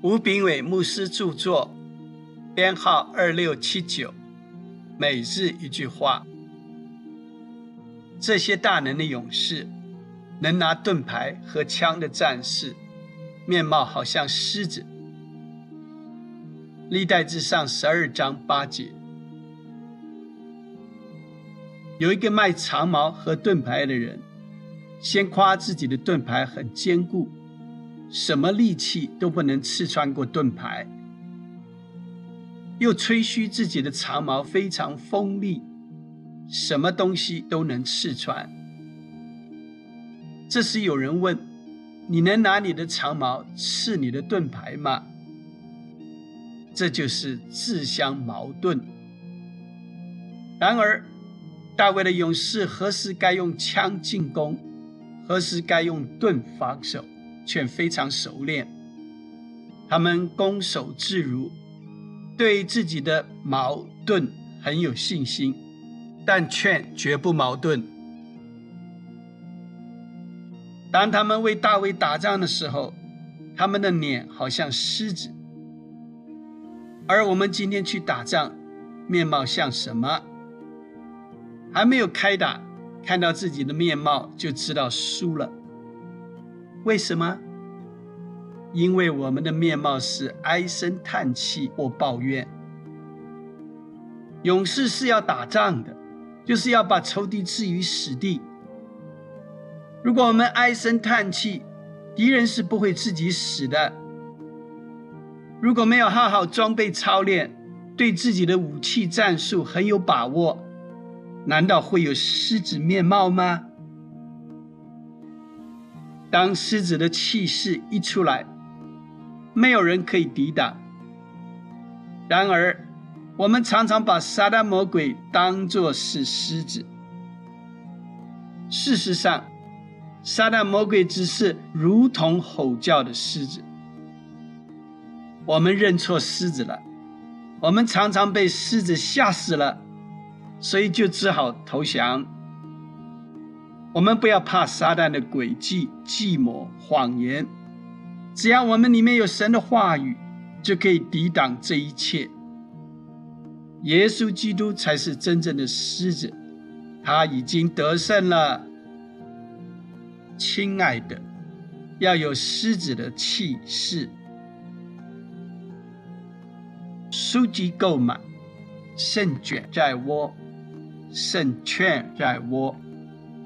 吴炳伟牧师著作，编号二六七九。每日一句话：这些大能的勇士，能拿盾牌和枪的战士，面貌好像狮子。历代至上十二章八节。有一个卖长矛和盾牌的人，先夸自己的盾牌很坚固，什么利器都不能刺穿过盾牌；又吹嘘自己的长矛非常锋利，什么东西都能刺穿。这时有人问：“你能拿你的长矛刺你的盾牌吗？”这就是自相矛盾。然而，大卫的勇士何时该用枪进攻，何时该用盾防守，却非常熟练。他们攻守自如，对自己的矛盾很有信心，但却绝不矛盾。当他们为大卫打仗的时候，他们的脸好像狮子；而我们今天去打仗，面貌像什么？还没有开打，看到自己的面貌就知道输了。为什么？因为我们的面貌是唉声叹气或抱怨。勇士是要打仗的，就是要把仇敌置于死地。如果我们唉声叹气，敌人是不会自己死的。如果没有好好装备操练，对自己的武器战术很有把握。难道会有狮子面貌吗？当狮子的气势一出来，没有人可以抵挡。然而，我们常常把撒旦魔鬼当作是狮子。事实上，撒旦魔鬼只是如同吼叫的狮子。我们认错狮子了，我们常常被狮子吓死了。所以就只好投降。我们不要怕撒旦的诡计、计谋、谎言，只要我们里面有神的话语，就可以抵挡这一切。耶稣基督才是真正的狮子，他已经得胜了。亲爱的，要有狮子的气势。书籍购买，胜券在握。胜券在握。